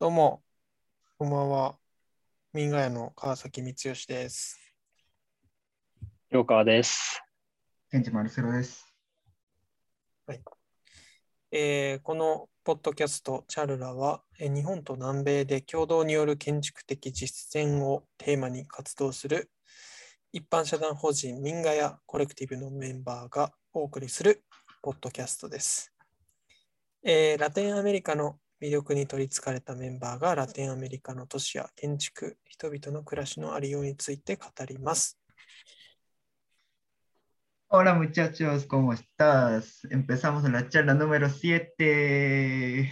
どうも、こんばんは。民ガ屋の川崎光義です。洋川です。ケンジマルセロです。えーこのポッドキャスト、チャルラは、えー日本と南米で共同による建築的実践をテーマに活動する一般社団法人民ガ屋コレクティブのメンバーがお送りするポッドキャストです。えーラテンアメリカの魅力に取りつかれたメンバーがラテンアメリカの都市や建築、人々の暮らしのありようについて語ります。Hola muchachos, ¿cómo estás? Empezamos la charla número 7.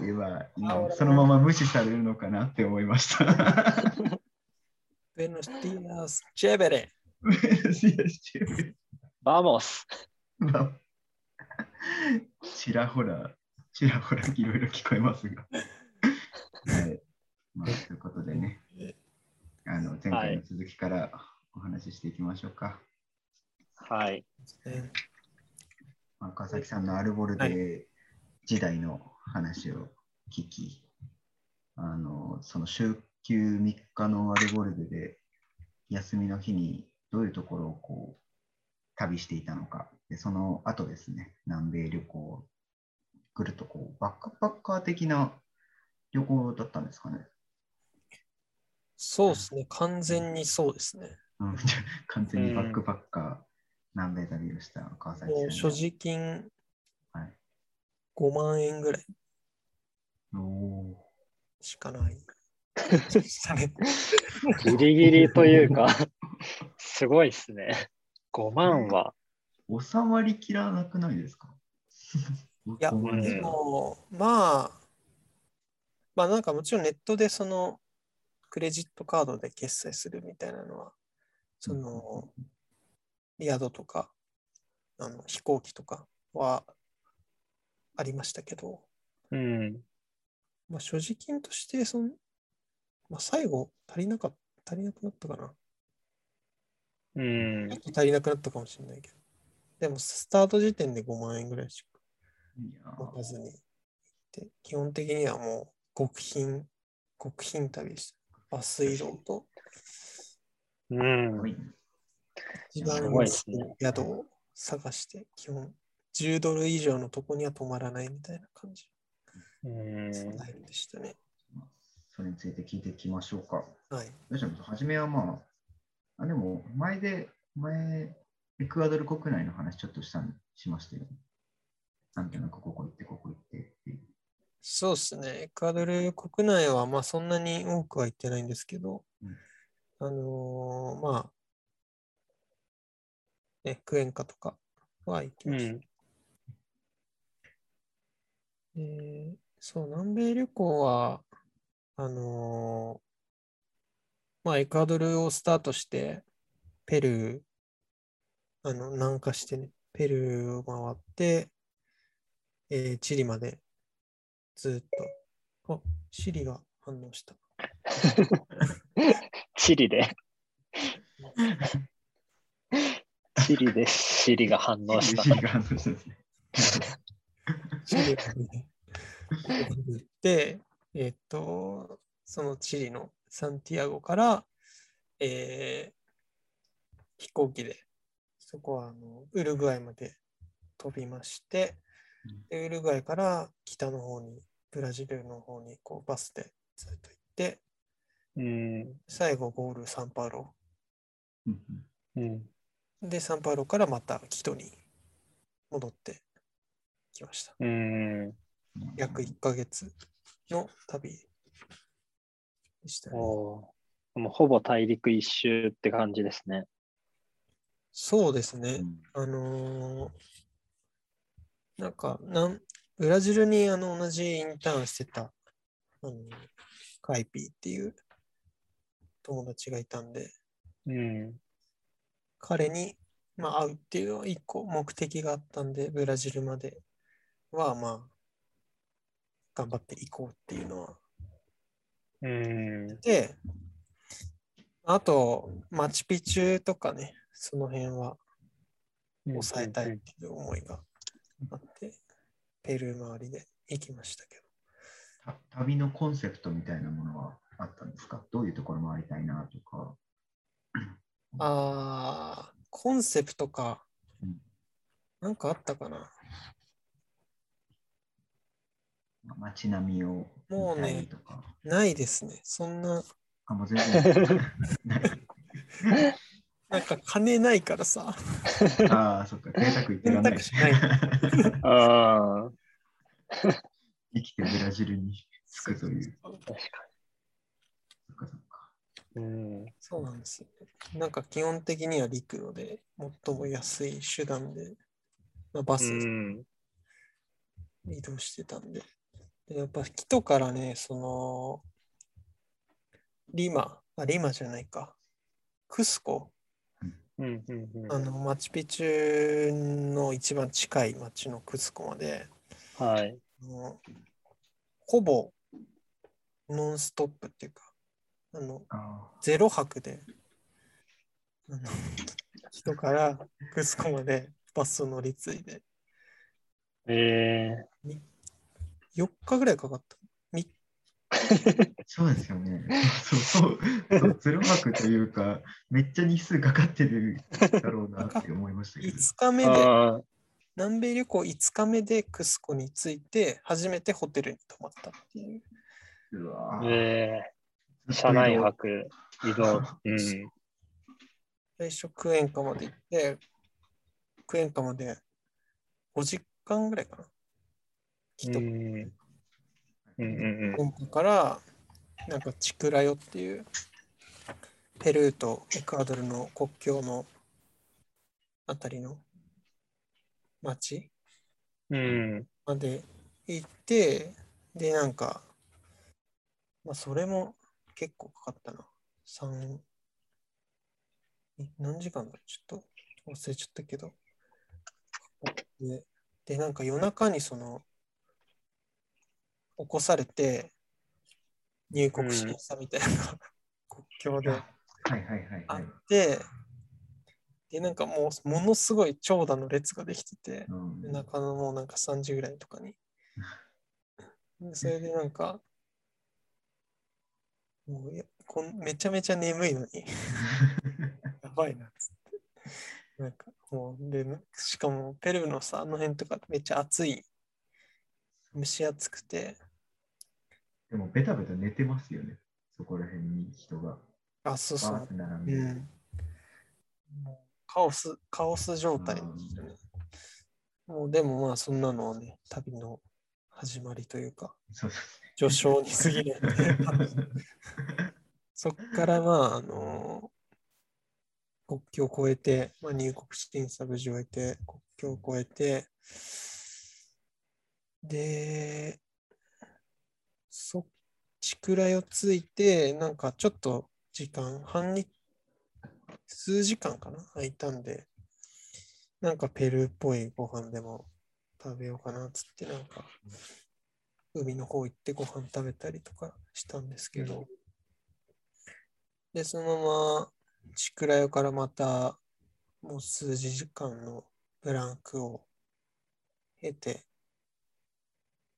今、今そのまま無視されるのかなって思いました。Buenos días, chévere. Sí, es chévere. Vamos! まあちらほら、ちらほらいろいろ聞こえますが。はい。まあ、ということでね、あの前回の続きからお話ししていきましょうか。はい。ねまあ、川崎さんのアルボルはデ時代の話を聞き、あのその週休3日のアルボルデで休みの日にどういうところをこう旅していたのか、でその後ですね、南米旅行を来るとこうバックパッカー的な旅行だったんですかね。そうですね、完全にそうですね。うん、完全にバックパッカー、南米旅をした川崎さんの。もう所持金はい5万円ぐらいおーしかない。ギリギリというか、すごいですね。5万は。収まりきらなくないですか？いやうんでも、まあ、まあなんかもちろんネットでそのクレジットカードで決済するみたいなのは、その宿とかあの飛行機とかはありましたけど、うん。まあ、所持金としてその、まあ、最後足りなか足りなくなったかな。うんちょっ。と足りなくなったかもしれないけど。でも、スタート時点で5万円ぐらいしか持たずに行って、基本的にはもう極貧、極貧旅でした。バス移動とうん。一番い安い宿を探して、基本10ドル以上のとこには泊まらないみたいな感じうんのスタイルでしたね。それについて聞いていきましょうか。はい。どうします初めはまあ、あでも前で、前、エクアドル国内の話ちょっとしたんしましたよね。なんとなくここ行って、ここ行ってっていう。そうですね。エクアドル国内はまあそんなに多くは行ってないんですけど、うんあのーまあ、ね、クエンカとかは行きうました。ん。でそう、南米旅行は、あのーまあ、エクアドルをスタートして、ペルー、あの、南下してね、ペルーを回って、えーチリまでずーっと、あ、チリが反応した。チリで。チリでシリが反応した。シリが反応したんですね。チリまでえっと、そのチリのサンティアゴから、えー飛行機で、そこはあのウルグアイまで飛びまして、でウルグアイから北の方に、ブラジルの方にこうバスでずっと行って、うん。最後ゴールサンパウロ。うんうん。で、サンパウロからまたキトに戻ってきました。うん。うん約1ヶ月の旅でしたね。もうほぼ大陸一周って感じですね。そうですね。うんあのーなんかなん、ブラジルにあの同じインターンしてた、あのカイピーっていう友達がいたんで、うん。彼に、まあ、会うっていうのは一個目的があったんで、ブラジルまでは、まあ、頑張っていこうっていうのはうん。で、あと、マチュピチュとかね、その辺は抑えたいっていう思いがあっペルー周りで行きましたけど。た旅のコンセプトみたいなものはあったんですか？どういうところ回りたいなとか。あー、コンセプトかうん。なんかあったかな？ま街並みをもうね見たりとか。ないですね。そんな、あ、もう全然ない。なんか金ないからさ。ああ、そっか、贅沢言ってらんない。選択肢ない ああ、生きてブラジルに着くという。確かそっかそっか。に。うん。そうなんですよね。なんか基本的には陸路で最も安い手段で、まあ、バスうん。移動してたんで。でやっぱキトからね、その、リマ、あ、リマじゃないか。クスコ、うん。うん。うんあの、マチュピチュの一番近い町のクスコまで、はい。あのほぼノンストップっていうか、あの、あゼロ泊で、あの 人からクスコまでバスを乗り継いで、え4日ぐらいかかった。そうですよね。そうそうそう、ゼロ泊というか、めっちゃ日数かかってるだろうなって思いましたけど。5日目えで、南米旅行5日目でクスコに着いて、初めてホテルに泊まったっていう。うわーえ車内泊、移動。うん。最初クエンカまで行って、クエンカまで5時間ぐらいかな。う人ん。うんうんクエンカから、なんかチクラヨっていう、ペルーとエクアドルの国境のあたりの。町。うん。うん。まで行って、で、なんか、まあ、それも結構かかったな。3、え何時間だちょっと。忘れちゃったけど。で、でなんか夜中にその、起こされて、入国しましたみたいな、国境ではいはいはいあっはい。て、で、なんかもう、ものすごい長蛇の列ができてて、うん夜中のもうなんか3時ぐらいとかに。でそれでなんか、もういやこんめちゃめちゃ眠いのに、やばいなっつって。なんかもうで、しかもペルーのさ、あの辺とかめっちゃ暑い、蒸し暑くて、でも、ベタベタ寝てますよね。そこら辺に人があ、そうそう並んで。うん。カオス、カオス状態。もうでもまあそんなのはね、旅の始まりというか、そう序章に過ぎないっていう感じね。そっからまあ、あの国境を越えて、まあ、入国審査無事を終えて、国境を越えて、で、そっちくらいをついて、なんかちょっと時間、半日、数時間かな？空いたんで、なんかペルーっぽいご飯でも食べようかなっつって、なんか、海の方行ってご飯食べたりとかしたんですけど、で、そのまま、チクラヨからまた、もう数時間のブランクを経て、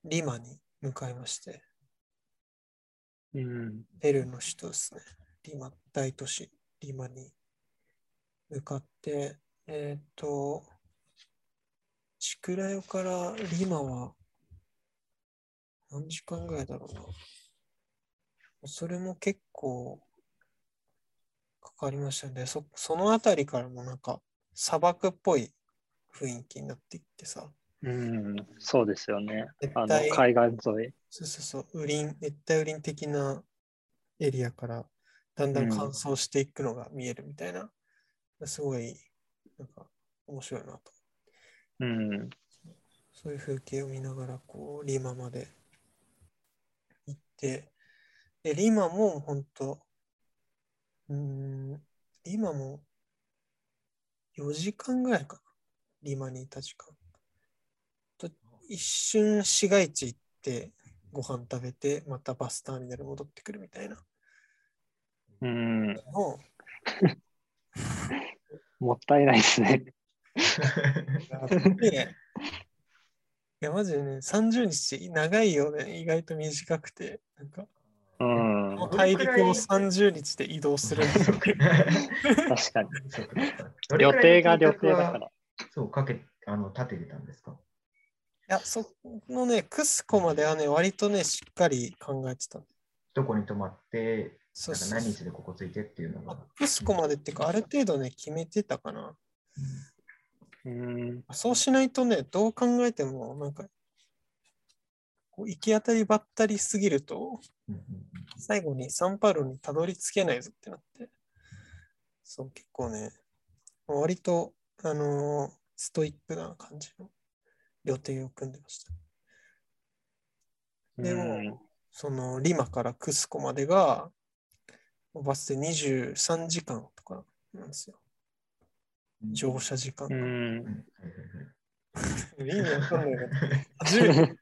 リマに向かいまして、うん。ペルーの首都ですね。リマ、大都市、リマに向かって、えっ、と、チクラヨからリマは何時間ぐらいだろうな。それも結構かかりましたね。そそのあたりからもなんか砂漠っぽい雰囲気になっていってさ。うん。そうですよね。あの、海岸沿い。そうそうそう、雨林、熱帯雨林的なエリアからだんだん乾燥していくのが見えるみたいな、すごい、なんか面白いなと。うん。そういう風景を見ながら、こう、リマまで行って、で、リマも本当、うーん、リマも4時間ぐらいかな。リマにいた時間。と一瞬市街地行って、ご飯食べて、またバスターミナル戻ってくるみたいなうん。もったいないですね。いや、マジでね、30日長いよね。意外と短くて。なんか、うん。ど大陸を30日で移動する 確かに。予定が予定だか。ら。そう、かけ、あの、立ててたんですか？いや、そのね、クスコまではね、割とね、しっかり考えてた。どこに泊まって、そうそうなんか何日でここついてっていうのが。クスコまでっていうか、ある程度ね、決めてたかな。うん。そうしないとね、どう考えても、なんか、こう行き当たりばったりすぎると、最後にサンパウロにたどり着けないぞってなって、そう、結構ね、割と、あのーストイックな感じの予定を組んでました。でもうんその、リマからクスコまでが、バスで23時間とかなんですよ。うん乗車時間が。意味わかんないから。初めて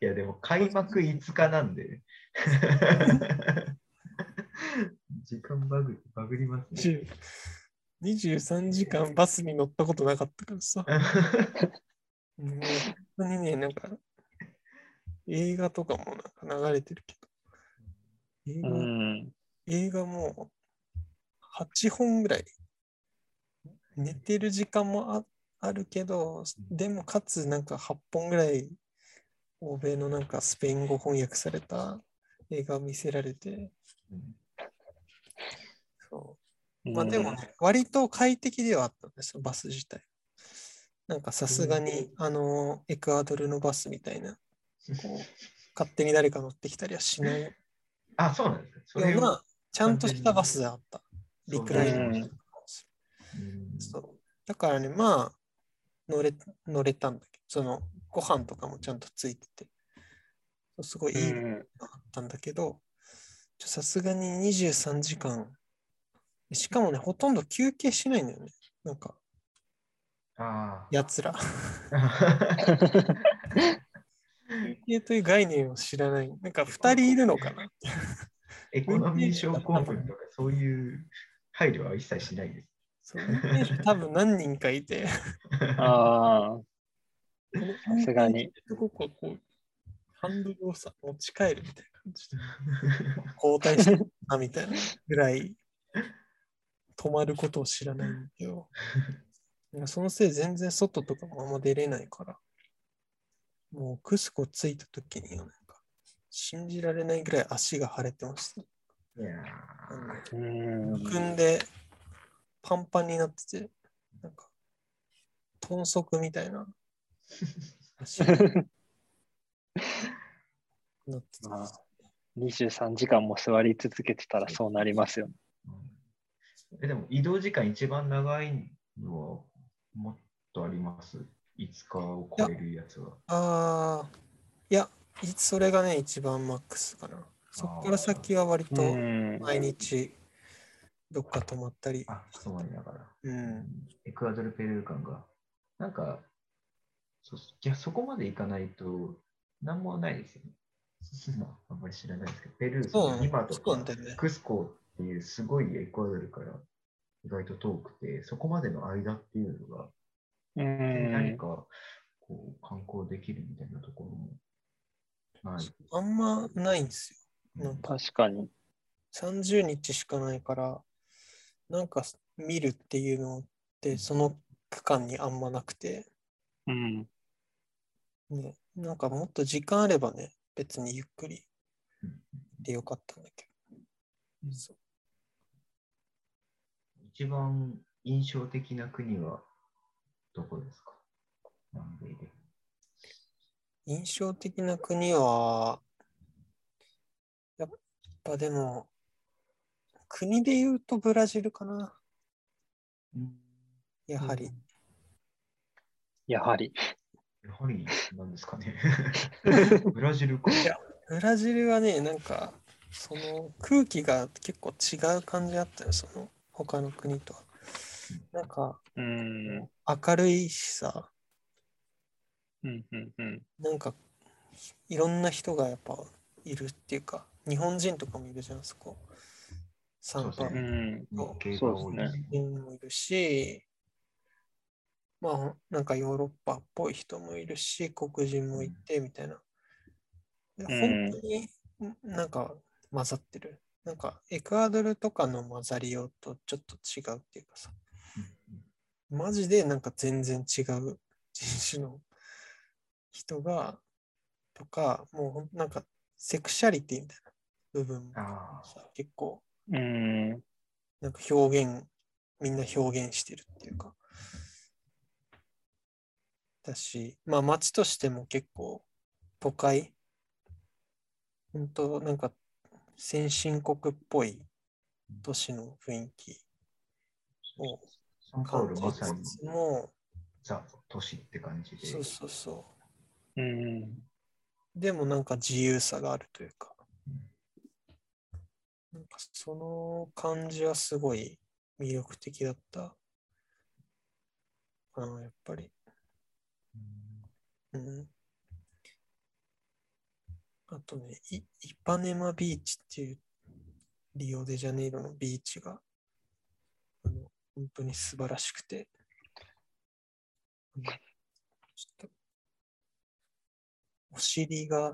いや、でも開幕5日なんで。時間バグバグりますね。23時間バスに乗ったことなかったからさ。もう本当にね、なんか、映画とかもなんか流れてるけど、映画,、うん。映画も8本ぐらい、寝てる時間もああるけど、でもかつなんか8本ぐらい、欧米のなんかスペイン語翻訳された映画を見せられて、そうまあでもね、割と快適ではあったんですよ、バス自体。なんかさすがに、あの、エクアドルのバスみたいな、こう、勝手に誰か乗ってきたりはしないよあ、そうなんですね。そうちゃんとしたバスであった。リクライニンそう。だからね、まあ、乗れ、乗れたんだけど、その、ご飯とかもちゃんとついてて、すごいいいのがあったんだけど、さすがに23時間、しかもね、ほとんど休憩しないんだよね。なんか、あやつら。あ。休憩という概念を知らない。なんか、2人いるのかなエコノミー症候群とかそういう配慮は一切しないです。そう多分何人かいて、ああ、ささすがに。こここう、ハンドルをさ、持ち帰るみたいな感じで、交代してたみたいなぐらい、止まることを知らないんだけど、そのせい全然外とかもあんま出れないから、もうクスコ着いた時にはなんか、信じられないぐらい足が腫れてました。い。むくんでパンパンになってて、なんか、豚足みたいな足になってた。まあ23時間も座り続けてたらそうなりますよね。ーえでも移動時間一番長いのはもっとあります ?5 日を超えるやつは。ああ、いや、いそれがね、一番マックスかな。そこから先は割とうん。毎日どっか泊まったり。あ、そうなんだから。うん。エクアドル、ペルー間が。なんか、そじゃあそこまで行かないと、なんもないですよね。まあ、あんまり知らないですけど、ペルー、今とか。クスコっていうすごいエクアドルから意外と遠くて、そこまでの間っていうのが、うん何かこう観光できるみたいなところもない。あんまないんですよ。なんか確かに。30日しかないから、なんか見るっていうのって、その区間にあんまなくて、うん。ね、なんかもっと時間あればね、別にゆっくりうんでよかったんだけど。そう一番印象的な国はどこですか？南米で。印象的な国は、やっぱでも、国で言うとブラジルかな、やはり。やはり。やはりなんですかね。ブラジルか。いやブラジルはね、なんか、その空気が結構違う感じあったよ、その他の国とは。なんか、うん。明るいしさ、うん。うん。うん。なんか、いろんな人がやっぱいるっていうか、日本人とかもいるじゃん、そこ。サンパウそううロん。日系が多いそうですね人もいるし、まあ、なんかヨーロッパっぽい人もいるし、黒人もいてみたいな。本当になんか混ざってる。なんかエクアドルとかの混ざりようとちょっと違うっていうかさ、マジでなんか全然違う人種の人が、とか、もうほんなんかセクシャリティみたいな部分もさ結構うん。なんか表現、みんな表現してるっていうか。だし、まあ街としても結構都会、本当なんか先進国っぽい都市の雰囲気をサンパウ感じつつも、ザ都市って感じで。そうそうそうん。う。でもなんか自由さがあるというか、なんかその感じはすごい魅力的だった。あの、やっぱり。うん。あとね、イイパネマビーチっていうリオデジャネイロのビーチが、あの本当に素晴らしくて、うんちょっと、お尻が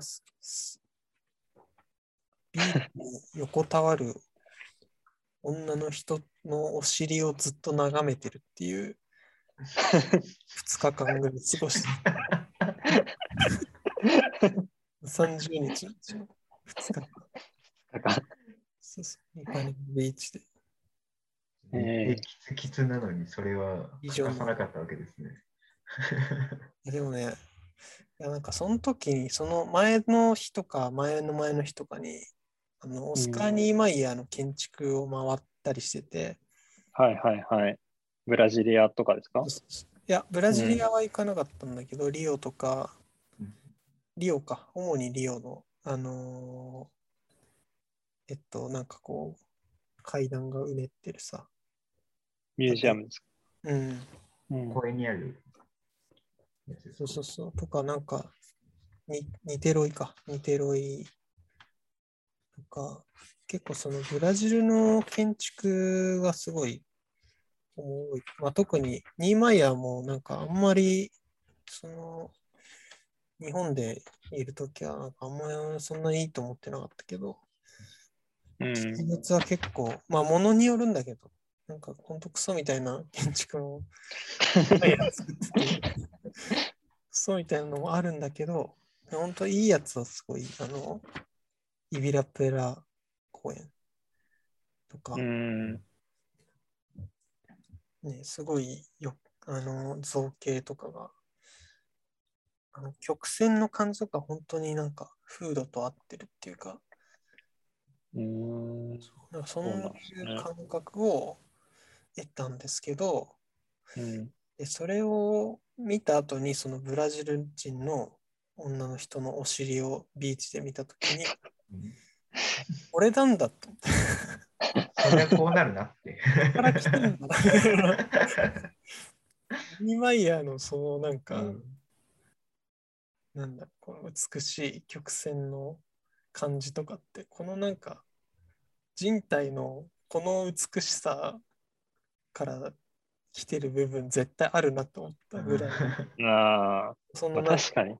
ビーチに横たわる女の人のお尻をずっと眺めてるっていう 2日間ぐらい過ごして 30日？のうちの2日か。そうそう、イパネマビーチで。ええきつきつなのにそれは欠かさなかったわけですね。でもね、いやなんかその時に、その前の日とか前の前の日とかに、あのオスカー・ニーマイヤーの建築を回ったりしてて、はいはいはい。ブラジリアとかですか？いや、ブラジリアは行かなかったんだけど、リオとか、リオか、主にリオの、あのーえっと、なんかこう、階段がうねってるさ、ミュージアムですか？うん、うん。公園にあるそうそうそう、とか、なんか、にニテロイか、ニテロイとか、結構そのブラジルの建築がすごい多い。まあ、特にニーマイヤーもなんかあんまり、その、日本でいるときはあんまりそんなにいいと思ってなかったけど、うん。実物は結構、まあ、ものによるんだけど、なんかほんとクソみたいな 建築の作ってて、クソみたいなのもあるんだけど、本当いいやつはすごい、あの、イビラプエラ公園とか、うん。ね、すごいよ、あの、造形とかが、あの曲線の感じとか本当になんか風土と合ってるっていうか、うん。なんかそうそうなんですねいう感覚を得たんですけど、うん。でそれを見た後にそのブラジル人の女の人のお尻をビーチで見たときに、うん俺なんだと思って、そりゃこうなるなって。から来てんだな。ニマイヤーのそのなんか、うんなんだ、この美しい曲線の感じとかって、このなんか人体のこの美しさから来てる部分絶対あるなと思ったぐらい、ああ、まあ、そ確かに。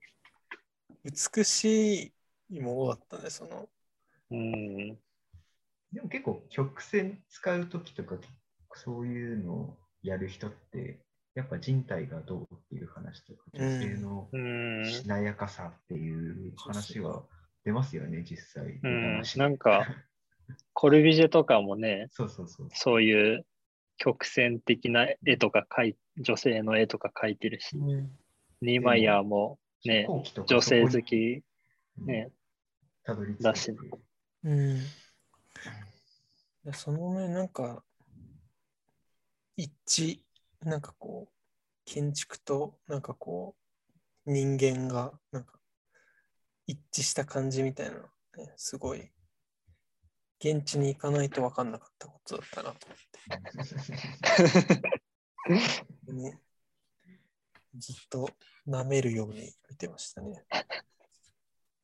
美しいものだったね、その。うん。でも結構曲線使うときとかそういうのをやる人ってやっぱ人体がどうっていう話とかうん女性のうん。しなやかさっていう話は出ますよね実際。うん話なんかコルビジェとかもね、そうそうそう。そういう曲線的な絵とか描い、女性の絵とか描いてるし、ニーマイヤーもね女性好き、にね、たどりだしうん。でそのね、なんか、一致、なんかこう、建築と、なんかこう、人間が、なんか、一致した感じみたいなの、ね、すごい、現地に行かないと分かんなかったことだったなと思って、ね、ずっと舐めるように見てましたね。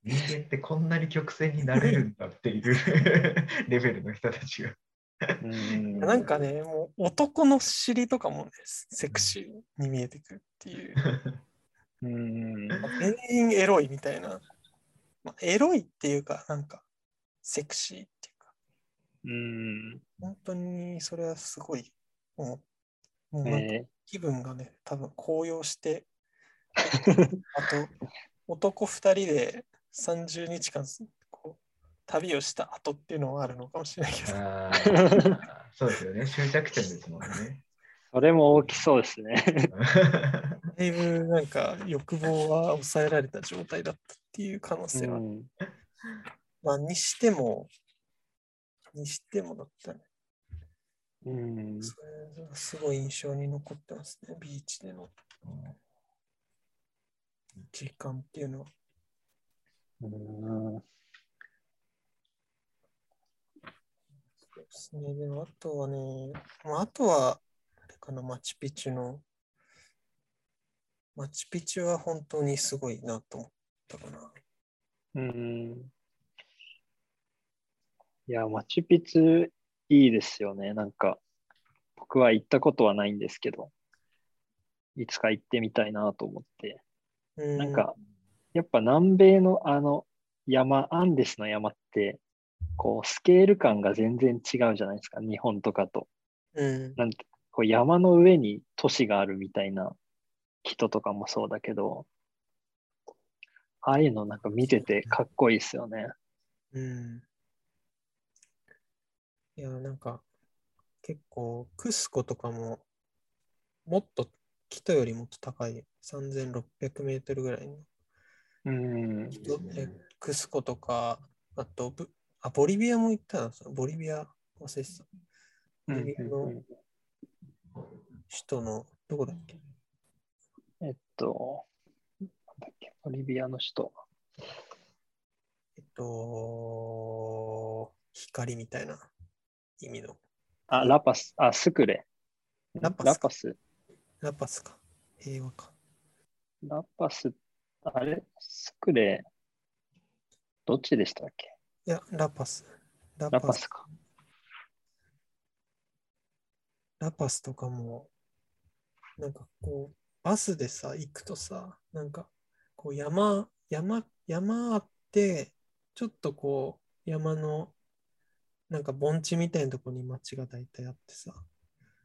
人間ってこんなに曲線になれるんだっていう レベルの人たちが。うんなんかね、もう男の尻とかもね、セクシーに見えてくるっていう。うん全員エロいみたいな。まあ、エロいっていうか、なんか、セクシーっていうか、うん本当にそれはすごい思う。もうなんかえ気分がね、多分高揚して、あと、男2人で30日間旅をした後っていうのはあるのかもしれないけど、あーそうですよね。終着点ですもんね。それも大きそうですね。だいぶなんか欲望は抑えられた状態だったっていう可能性は、うんまあ、にしても、にしてもだったね。うんそれがすごい印象に残ってますね、ビーチでの時間っていうのは。うんそうですね。でも、あとはね、まあ、あとは、あれかな、マチュピチュの、マチュピチュは本当にすごいなと思ったかな。うんいや、マチュピチュいいですよね。なんか、僕は行ったことはないんですけど、いつか行ってみたいなと思って。うん、なんか、やっぱ南米のあの山、アンデスの山って、こう、スケール感が全然違うじゃないですか、日本とかと。うん、なんて、こう山の上に都市があるみたいな人とかもそうだけど、ああいうのなんか見ててかっこいいですよね。うん。いや、なんか、結構、クスコとかも、もっと、北よりもっと高い、3600メートルぐらいの、うん。えクスコとか、あとブ、あ、ボリビアも行ったな、そのボリビア、忘れてた。ボリビアの首都の、どこだっけ？えっと、なんだっけ、ボリビアの首都。えっと、光みたいな意味の。あ、ラパス、あ、スクレ。ラパスラパス。ラパスか。平和か。ラパス、あれ？スクレ、どっちでしたっけ？いや、ラパス。ララパスか。ラパスとかも、なんかこう、バスでさ、行くとさ、なんか、こう山、山、山あって、ちょっとこう、山の、なんか盆地みたいなところに街が大体あってさ、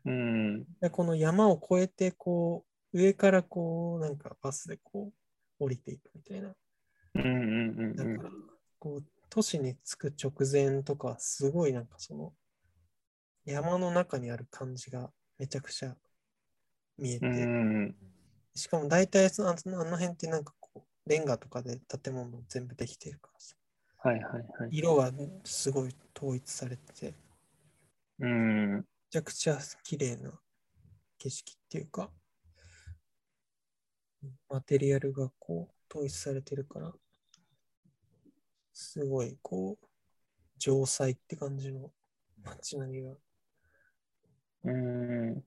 うん。でこの山を越えて、こう、上からこう、なんかバスでこう、降りていくみたいな。うんうんうんうんだから、こう、都市に着く直前とか、すごいなんかその、山の中にある感じがめちゃくちゃ見えて、うん。しかも大体そのあのあの辺ってなんかこう、レンガとかで建物全部できてるからさ、はいはいはい。色がすごい統一されてて、めうん。ちゃくちゃ綺麗な景色っていうか、マテリアルがこう、統一されてるから、すごいこう、城塞って感じの街並みが、うん。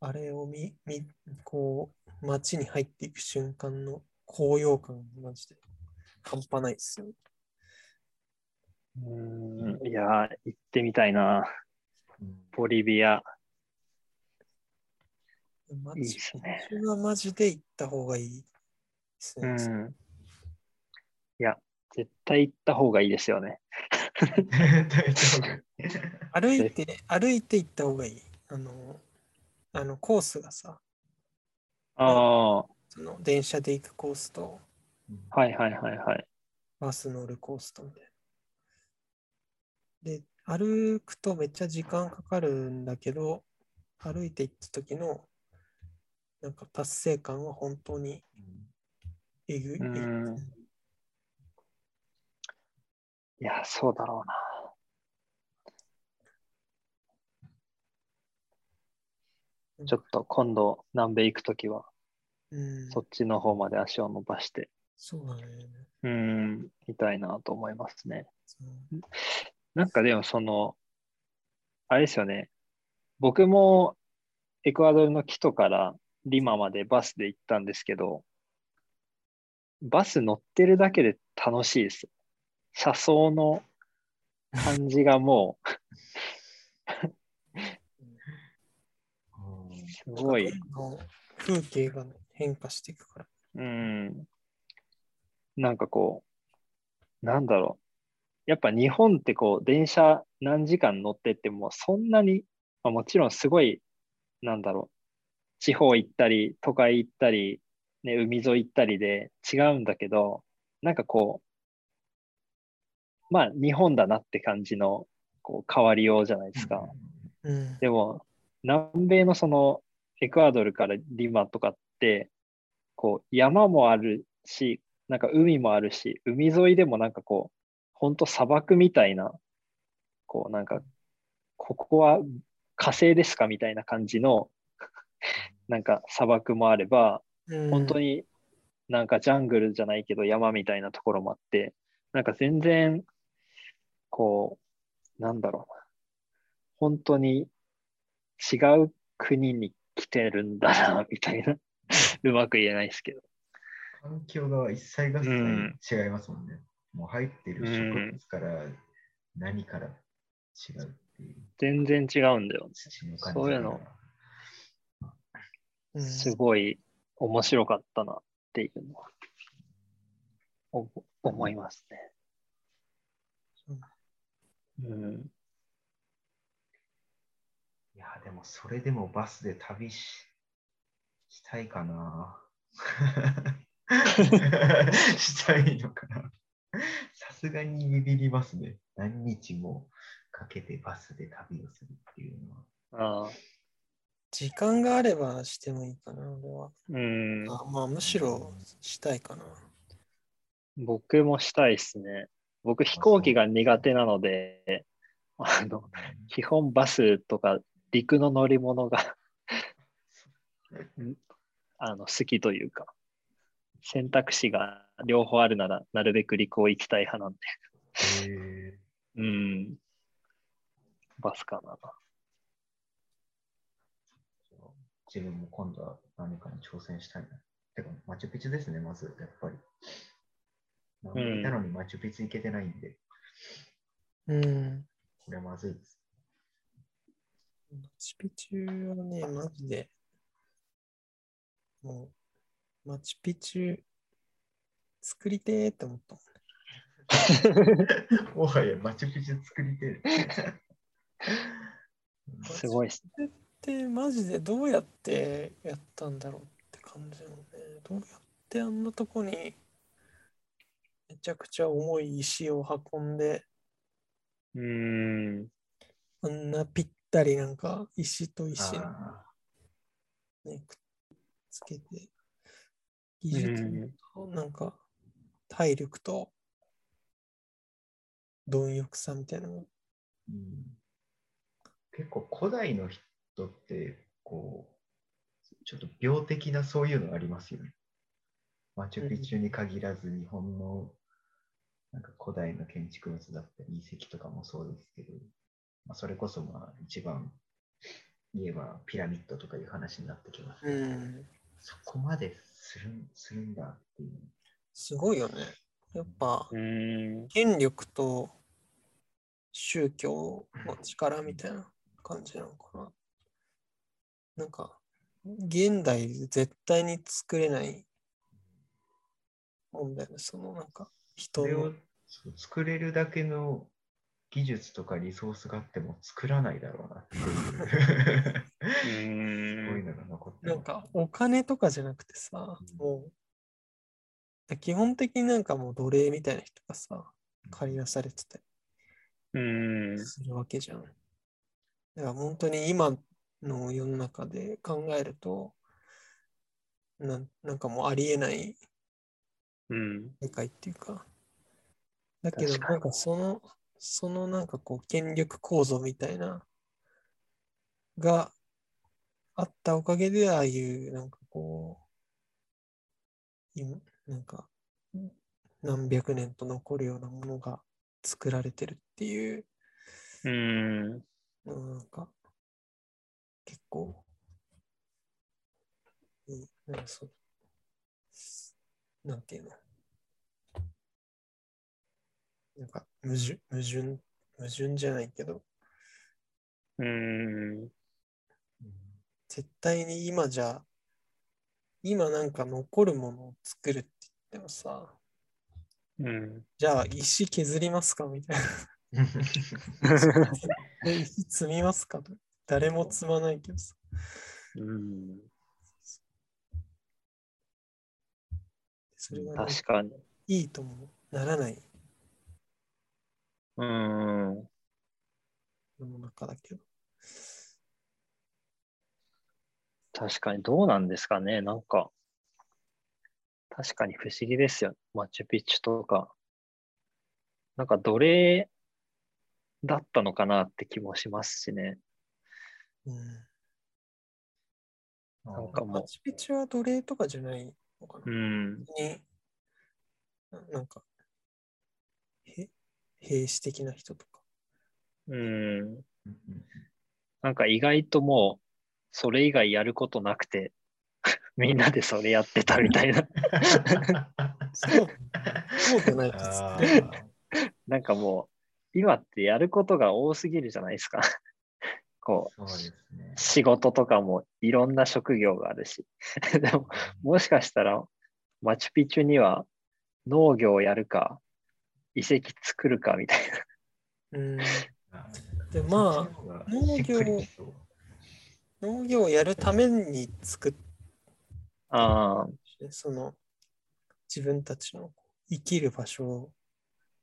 あれを見、見、こう、街に入っていく瞬間の高揚感がマジで半端ないですよ。うん。いやー、行ってみたいな。ボリビア。マいいっすねマジで行った方がいいですうね。ん。いや、絶対行った方がいいですよね。歩いて、歩いて行った方がいい。あの、あのコースがさ、ああ、はその電車で行くコースと、いはいはいはい。バス乗るコースとみたいな。で、歩くとめっちゃ時間かかるんだけど、歩いて行った時の、なんか達成感は本当にえぐい。うんいや、そうだろうな。ちょっと今度南米行くときは、うん、そっちの方まで足を伸ばして、そうだね。うん、見たいなと思いますね。なんかでもその、あれですよね。僕もエクアドルのキトからリマまでバスで行ったんですけど、バス乗ってるだけで楽しいです。車窓の感じがもうすごい、風景がね変化していくから。うん。なんかこう、なんだろう。やっぱ日本ってこう、電車何時間乗ってっても、そんなに、まあ、もちろんすごい、なんだろう。地方行ったり、都会行ったり、ね、海沿い行ったりで違うんだけど、なんかこう、まあ日本だなって感じのこう変わりようじゃないですか。うん。でも、南米のそのエクアドルからリマとかって、こう山もあるし、なんか海もあるし、海沿いでもなんかこう、ほんと砂漠みたいな、こうなんか、ここは火星ですかみたいな感じの、なんか砂漠もあれば、本当に。になんかジャングルじゃないけど山みたいなところもあって、なんか全然、こう、なんだろうな。本当に違う国に来てるんだな、みたいな。うまく言えないですけど。環境が一切合うん切違いますもんね。もう入ってる植物から何から違うっていう全然違うんだよ。土の感じそういうのうんすごい面白かったなっていうのは、お思いますね。うん。いや、でもそれでもバスで旅ししたいかな。したいのかな。さすがにビビりますね。何日もかけてバスで旅をするっていうのは。ああ時間があればしてもいいかな、俺は。うん。あまあ、むしろしたいかな。僕もしたいですね。僕飛行機が苦手なので、あの、基本バスとか陸の乗り物があの好きというか、選択肢が両方あるならなるべく陸を行きたい派なんで、へうん。バスかな。ー自分も今度は何かに挑戦したいな。てか、マチュピチュですね、まず、やっぱり。何もいたのにマチュピチュ行けてないんで、うん。これはまずいです。マチュピチュはね、マジで、もう、マチュピチュ作りてーって思ったもんね。もはやマチュピチュ作りてえ。すごいっす。で、マジでどうやってやったんだろうって感じなのね。どうやってあんなとこにめちゃくちゃ重い石を運んで、うん。あんなぴったりなんか石と石ね、くっつけて、技術となんか体力と貪欲さみたいなのうん。結構古代の人って、こう、ちょっと病的なそういうのありますよね。マチュピチュに限らず、日本のなんか古代の建築物だったり、遺跡とかもそうですけど、まあ、それこそまあ一番言えばピラミッドとかいう話になってきます。うん、そこまでするんするんだっていう。すごいよね。やっぱうん。権力と宗教の力みたいな感じなのかな。なんか、現代で絶対に作れないもんだよね。そのなんか、人のそれを作れるだけの技術とかリソースがあっても作らないだろうなっていう。すごいのが残ってますなんかお金とかじゃなくてさ、うんもう、基本的になんかもう奴隷みたいな人がさ、借り出されてたうんり。するわけじゃん。だから本当に今の世の中で考えると、なんなんかもうありえないうん。世界っていうか、だけどなんかその、そのなんかこう権力構造みたいな、があったおかげで、ああいうなんかこう、今なんか何百年と残るようなものが作られてるっていううん。なんか結構、うん、なんかそう、なんていうの？なんか矛盾、矛盾、矛矛盾じゃないけど、うーん。うん絶対に今じゃ、今なんか残るものを作るって言ってもさ、うん。じゃあ石削りますかみたいな。え 石積みますかと誰も積まないけどさ。うん。それがなんか確かに。いいともならないうん。世の中だけど。確かにどうなん。ですかね。なん。か、確かに不思議ですよ。マチュピチュとか。なん。か奴隷だったのかなって気もしますしね。うん。なん。かもマチュピチュは奴隷とかじゃないのかう、う。ん。になん。か、へ兵士的な人とか。うん。うんなんか意外ともう、それ以外やることなくて、みんなでそれやってたみたいな。そう、そうじゃないとあ作れなんかもう、今ってやることが多すぎるじゃないですか。こう、ね。仕事とかもいろんな職業があるし。でも、もしかしたら、マチュピチュには農業をやるか、遺跡作るかみたいな。うん。あでまあ農業農業をやるために作っああ、て、その自分たちの生きる場所を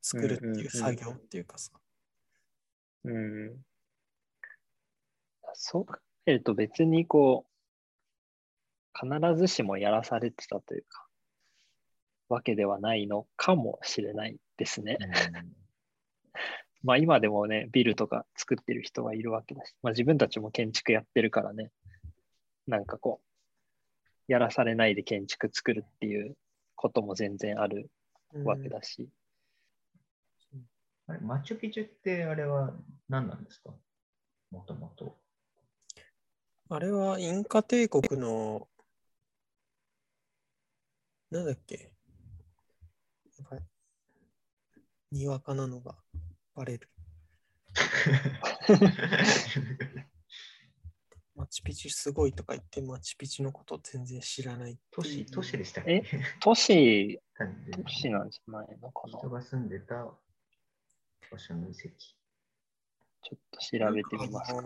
作るってうんうんうんいう作業っていうかさ。うん。そう考えると別にこう、必ずしもやらされてたというか、わけではないのかもしれないですね。まあ今でもね、ビルとか作ってる人はいるわけだし、まあ自分たちも建築やってるからね、なんかこう、やらされないで建築作るっていうことも全然あるうんわけだし、あれマチュピチュってあれは何なんですか？もともと。あれはインカ帝国の、なんだっけ？やばい。にわかなのがバレる。マチュピチュすごいとか言ってマチュピチュのこと全然知らない都市。都市でしたっえ？け都市、都市なんじゃないのかな？人が住んでた場所の遺跡。ちょっと調べてみますか。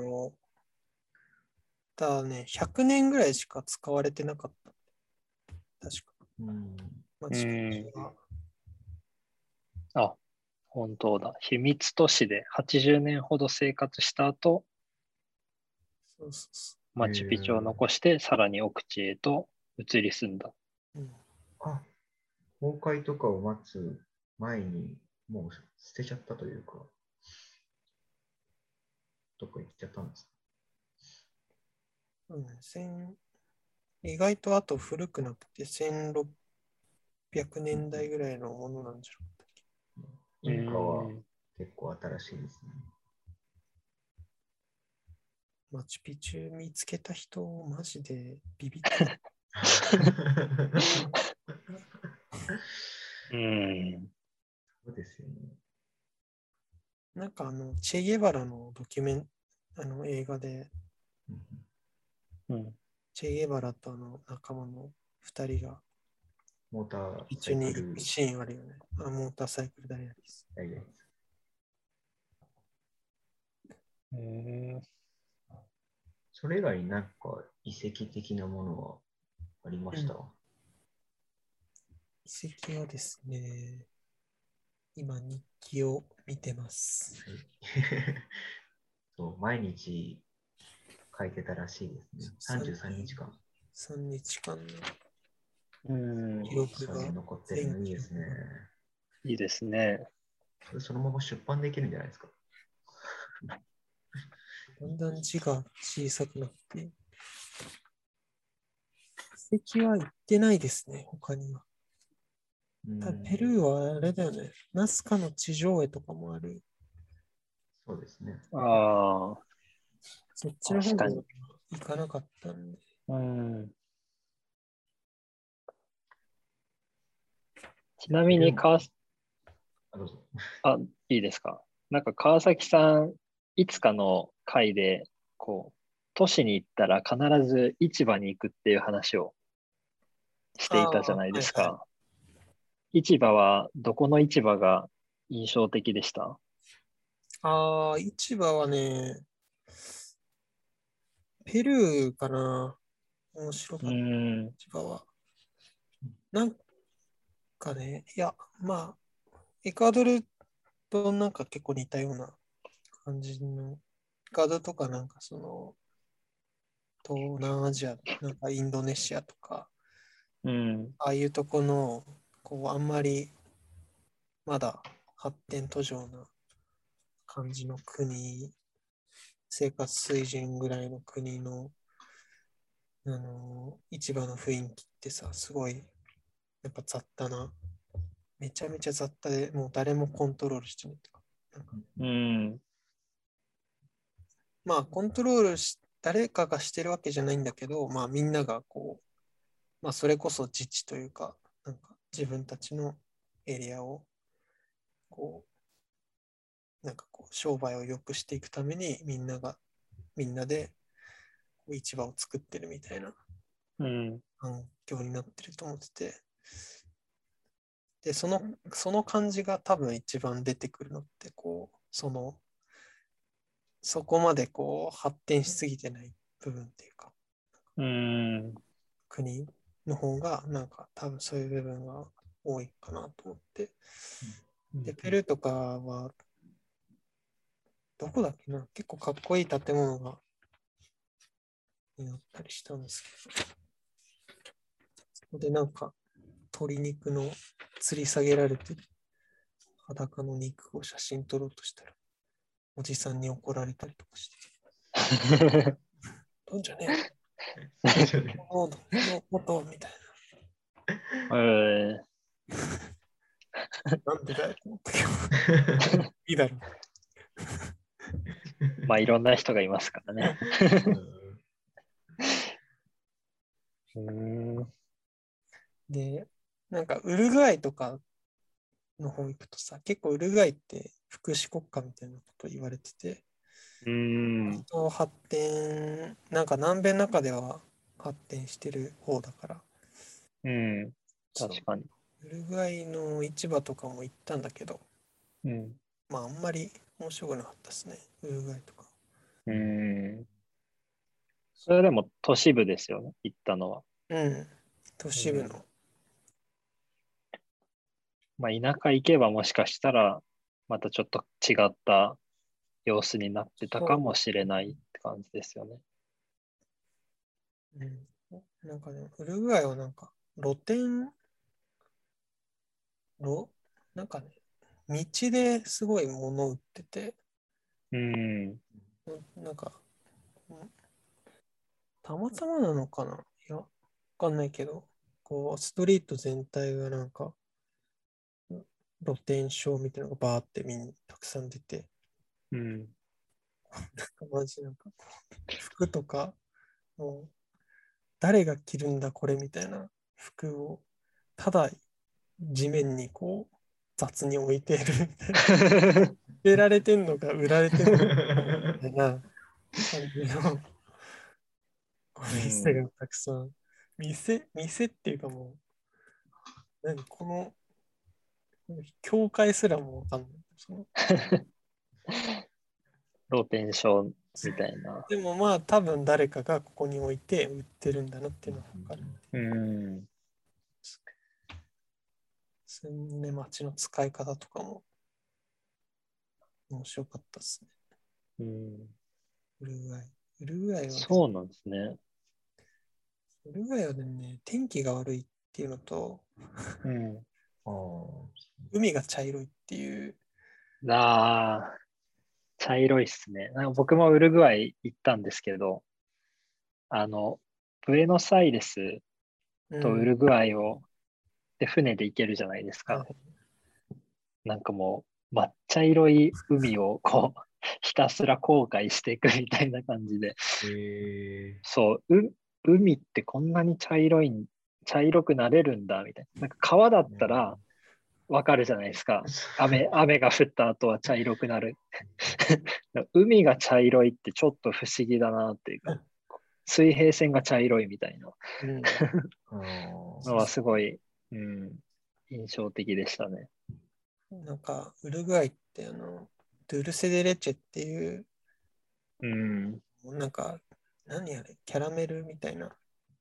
だね、100年ぐらいしか使われてなかった。確か。うん。マチュピチュは。あ、本当だ。秘密都市で80年ほど生活した後、そうそうそマチュピチュを残して、さらに奥地へと移り住んだ。う。うんあ、崩壊とかを待つ前にもう捨てちゃったというか、どこ行っちゃったんですか？そうね千意外とあと古くなくて1600年代ぐらいのものなんじゃなかったっけインカはうん結構新しいですね。マチュピチュ見つけた人、マジでビビった。うん。そうですよね。なんかあの、チェゲバラのドキュメン、あの映画で、うんうん。チェゲバラとあの仲間の2人がモーター一緒にサイクル行くシーンあるよね。あモーターサイクルダイアリーです。ダイヤですへそれ以外になんか遺跡的なものはありました、遺跡はですね、今日記を見てます。そう毎日書いてたらしいですね。33日間。3日間のうん。記録が残ってるのいいですね。いいですね。そのまま出版できるんじゃないですか？だんだん字が小さくなって、遺跡は行ってないですね、他には。うんただペルーはあれだよね、ナスカの地上絵とかもある。そうですね。ああ。そっちの方が確か行かなかったんで。うん。ちなみにカース、あいいですか？なんか川崎さん、いつかの回で、こう、都市に行ったら必ず市場に行くっていう話をしていたじゃないですか。あーは市場は、どこの市場が印象的でした？ああ、市場はね、ペルーかな。面白かうった、ん。市場は。なんかね、いや、まあ、エクアドルとなんか結構似たような感じの、エクアドルとかなんかその、東南アジア、なんかインドネシアとか、うん。ああいうとこの、こう、あんまり、まだ発展途上な感じの国、生活水準ぐらいの国の、あの、市場の雰囲気ってさ、すごい、やっぱ雑多な、めちゃめちゃ雑多で、もう誰もコントロールしてないとか。なんかうん。まあ、コントロールし、誰かがしてるわけじゃないんだけど、まあ、みんながこう、まあ、それこそ自治というか、なんか自分たちのエリアを、こう、なんかこう、商売を良くしていくために、みんなが、みんなで、市場を作ってるみたいなうん。環境になってると思ってて、で、その、その感じが多分一番出てくるのって、こう、その、そこまでこう発展しすぎてない部分っていうか、うん。国の方がなんか多分そういう部分が多いかなと思って。で、ペルーとかは、どこだっけな？結構かっこいい建物が、になったりしたんですけど。でなんか、鶏肉の吊り下げられてる裸の肉を写真撮ろうとしたら、おじさんに怒られたりとかして、どんじゃね？えそうね？ののことみたいえな。なんでだよ？いいだろ。ー まあ、いろんな人がいますからね。うん。で、なんかウルグアイとかの方行くとさ、結構ウルグアイって福祉国家みたいなこと言われてて、うん。と発展、なんか南米の中では発展してる方だから、うん。確かに。ウルグアイの市場とかも行ったんだけど、うん。まああんまり面白くなかったですね、ウルグアイとか。うん。それでも都市部ですよね、行ったのは。うん、都市部の。まあ、田舎行けばもしかしたら、またちょっと違った様子になってたかもしれないって感じですよね。うん、なんかね、ウルグアイはなんか露店、ろなんかね、道ですごい物売ってて、うん。なんか、うんたまたまなのかな？いや、わかんないけど、こう、ストリート全体がなんか、うん露天商みたいなのがバーってみんなたくさん出て、うん。なんかマジなんか服とか、もう、誰が着るんだこれみたいな服を、ただ地面にこう、雑に置いているみたいな。売れられてんのか売られてんのかみたいな感じのお店がたくさん。店、店っていうかもう、何この、教会すらもわかんない。その 露天商みたいな。でもまあ多分誰かがここに置いて売ってるんだなっていうのがわかる。うん。そのね、街の使い方とかも面白かったですね。うん、ウルグアイ。ウルグアイは、そうなんですね。ウルグアイはね、天気が悪いっていうのと、うん。海が茶色いっていう、ああ、茶色いっすね。なんか僕もウルグアイ行ったんですけど、あの、ブエノスアイレスとウルグアイを、で船で行けるじゃないですか。はい。なんかもう、抹茶色い海をこう、ひたすら航海していくみたいな感じで、えそう、う海ってこんなに茶色いん、茶色くなれるんだみたいな。なんか川だったら、わかるじゃないですか。雨 雨が降った後は茶色くなる。海が茶色いってちょっと不思議だなっていうか、水平線が茶色いみたいなうん、のはすごい、うん、印象的でしたね。なんか、ウルグアイって、あの、ドゥルセデレチェっていう、うん、なんか、何あれ、キャラメルみたいな、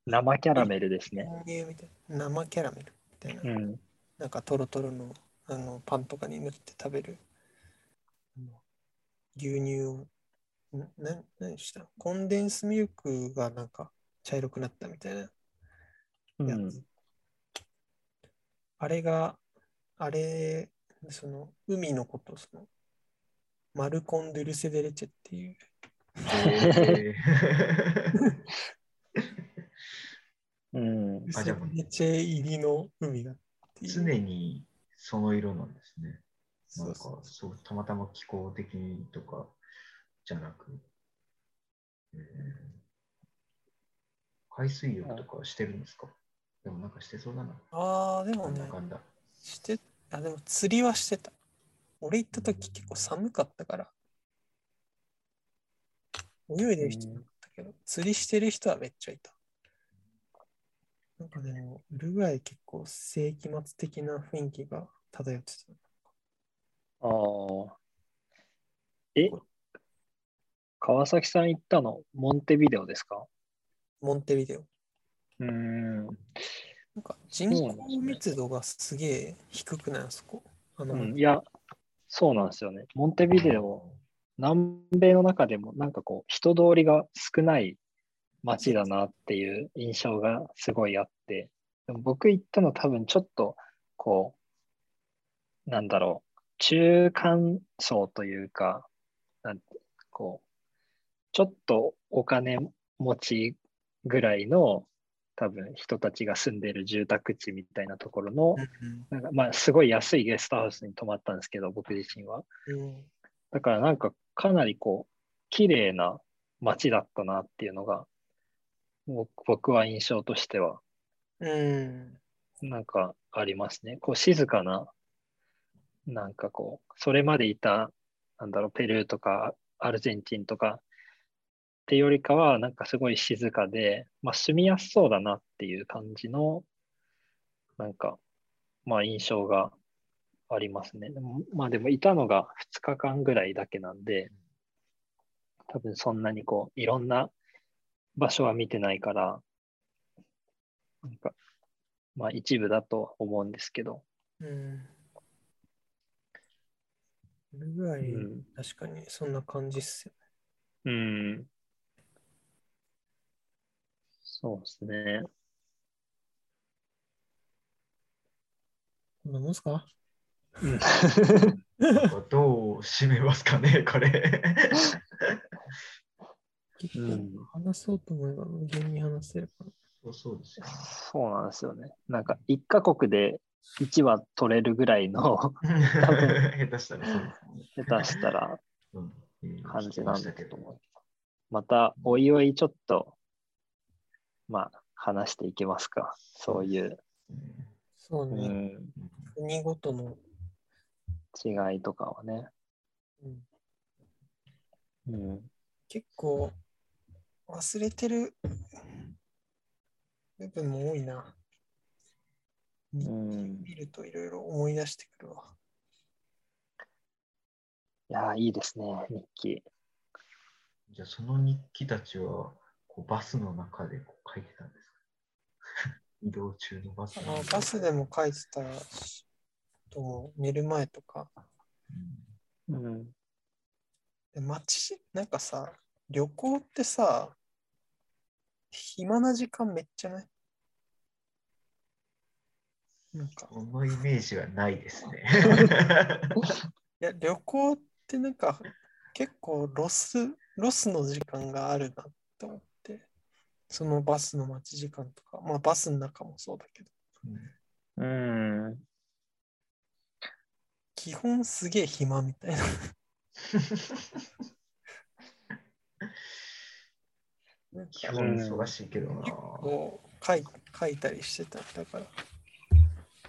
生キャラメルですね。牛乳みたいな、生キャラメルみたいな、うん、なんかトロトロのあのパンとかに塗って食べる。牛乳を、んな何した？コンデンスミルクがなんか茶色くなったみたいな。うん、あれが、あれ、その海のこと、そのマルコン・ドゥルセデレチェっていう、え うんあじゃあデレチェ入りの海が常にその色なんですね。なんかそうたまたま気候的にとかじゃなく、えー海水浴とかしてるんですか？でもなんかしてそうだな。ああ、でもねなんだ、かんだ。して、あ、でも釣りはしてた。俺行った時結構寒かったから、泳いでる人いなかったけど、釣りしてる人はめっちゃいた。なんかでも、ウルグアイ結構世紀末的な雰囲気が漂ってた。ああ。え、川崎さん行ったの、モンテビデオですか？モンテビデオ。うーん。なんか人口密度がすげえ低くないあそこ。あの、うん、いや、そうなんですよね。モンテビデオ、南米の中でもなんかこう、人通りが少ない街だなっていう印象がすごいあって、でも僕行ったの多分ちょっと、こう、なんだろう、中間層というか、なんてこう、ちょっとお金持ちぐらいの多分人たちが住んでる住宅地みたいなところの、うんなんかまあすごい安いゲストハウスに泊まったんですけど、僕自身は。うんだからなんかかなりこう、綺麗な街だったなっていうのが、僕僕は印象としては、うん。なんかありますね。こう静かな、なんかこう、それまでいた、なんだろう、ペルーとかアルゼンチンとかってよりかは、なんかすごい静かで、まあ住みやすそうだなっていう感じの、なんか、まあ印象がありますね。でもまあでもいたのが2日間ぐらいだけなんで、多分そんなにこう、いろんな場所は見てないから、なんか、まあ一部だとは思うんですけど、うん。ウルグアイ、うん確かにそんな感じっすよ。うん。そうですね。こんなもんすか？うん どう締めますかね、これ。結うん構話そうと思えば無限に話せるから。そうそうですよね。そうなんですよね。なんか一カ国で1話取れるぐらいの 下手したらね。下手したらうん感じなんだけど。またおいおいちょっと、まあ話していけますか。そういう、そうね。うん、国ごとの、違いとかはね。うんうん。結構忘れてる部分も多いな。日記うん、見るといろいろ思い出してくるわ。いやー、いいですね、日記。じゃあその日記たちはこうバスの中でこう書いてたんですか？移動中のバスあの中バスでも書いてたしと思う寝る前とか。うんうん。で街、なんかさ、旅行ってさ、暇な時間めっちゃないなんか、このイメージはないですね。いや、旅行ってなんか結構ロス、ロスの時間があるなって思って、そのバスの待ち時間とか、まあバスの中もそうだけど、うんうん。基本すげえ暇みたいな。基本忙しいけどな。もう書い書いたりしてた。だから、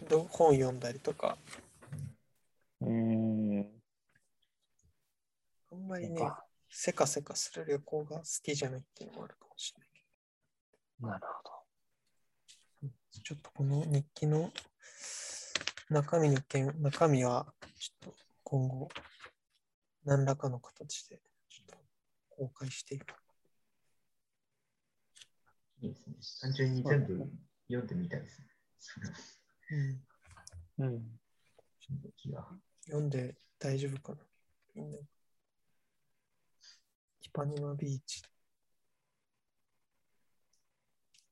ど本読んだりとか。うん。あんまりね、せかせかする旅行が好きじゃないっていうのもあるかもしれない。なるほど。ちょっとこの日記の中身の件、中身はちょっと今後、何らかの形でちょっと公開していく。いいですね。単純に全部読んでみたいですね。うん、うん。読んで大丈夫かなみんな。イパネマビーチ。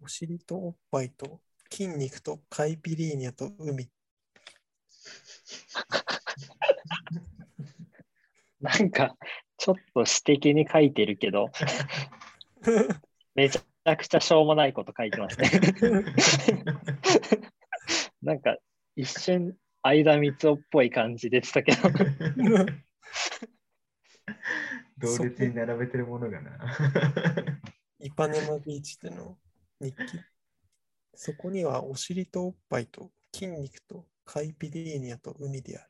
お尻とおっぱいと筋肉とカイピリーニャと海。なんか、ちょっと私的に書いてるけど、めちゃくちゃしょうもないこと書いてますね。なんか、一瞬、相田光夫っぽい感じでしたけど、同列に並べてるものがな。イパネマビーチでの日記。そこにはお尻とおっぱいと筋肉とカイピリーニャと海である。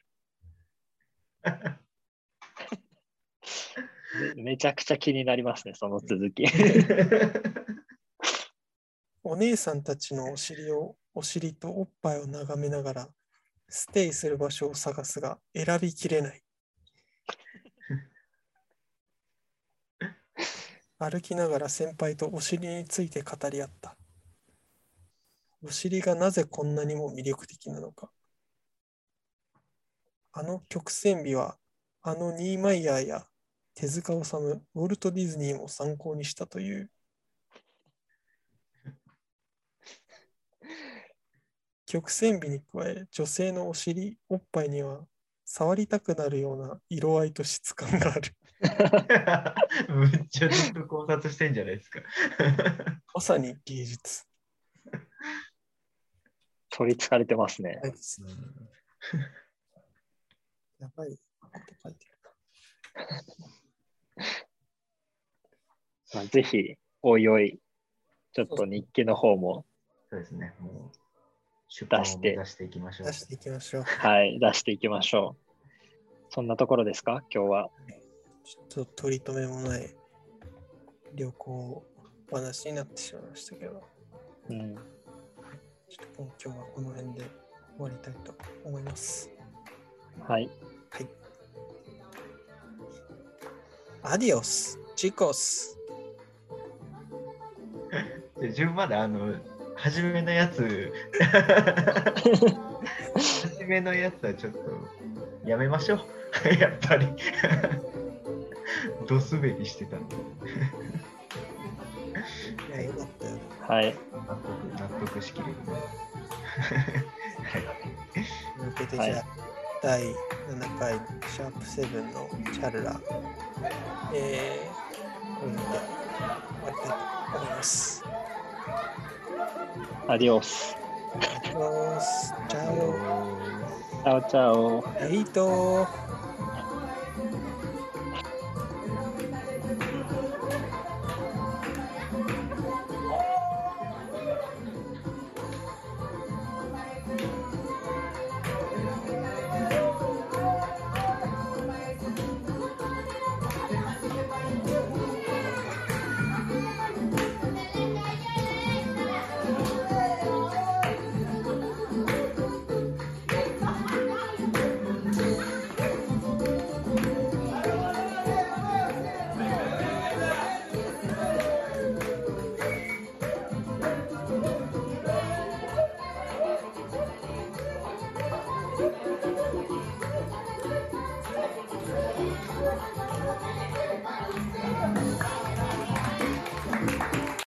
め めちゃくちゃ気になりますね、その続き。お姉さんたちのお尻を、お尻とおっぱいを眺めながら、ステイする場所を探すが選びきれない。歩きながら先輩とお尻について語り合った。お尻がなぜこんなにも魅力的なのか。あの曲線美は、あのニーマイヤーや手塚治虫、ウォルト・ディズニーも参考にしたという。曲線美に加え、女性のお尻、おっぱいには触りたくなるような色合いと質感がある。むっちゃずっと考察してんじゃないですか。まさに芸術。取りつかれてますね。はいですねやばいこと書いてる。まあ、ぜひ、おいおい、ちょっと日記の方も、そうですね。もう出版を目指していきましょう。出していきましょう。はい、出していきましょう。そんなところですか、今日は。ちょっと取り留めもない旅行話になってしまいましたけど、うん。ちょっと今日はこの辺で終わりたいと思います。はい。はい。アディオス、チコス。で順まであの、初めのやつ、初めのやつはちょっとやめましょう。やっぱり。ド滑りしてたんで。いや、よかったよ。はい。納得、納得しきれるね。はい。向けてじはいゃあ、第7回シャープ7のチャルラ、えー、これで終わりたいと思います。アディオス。ア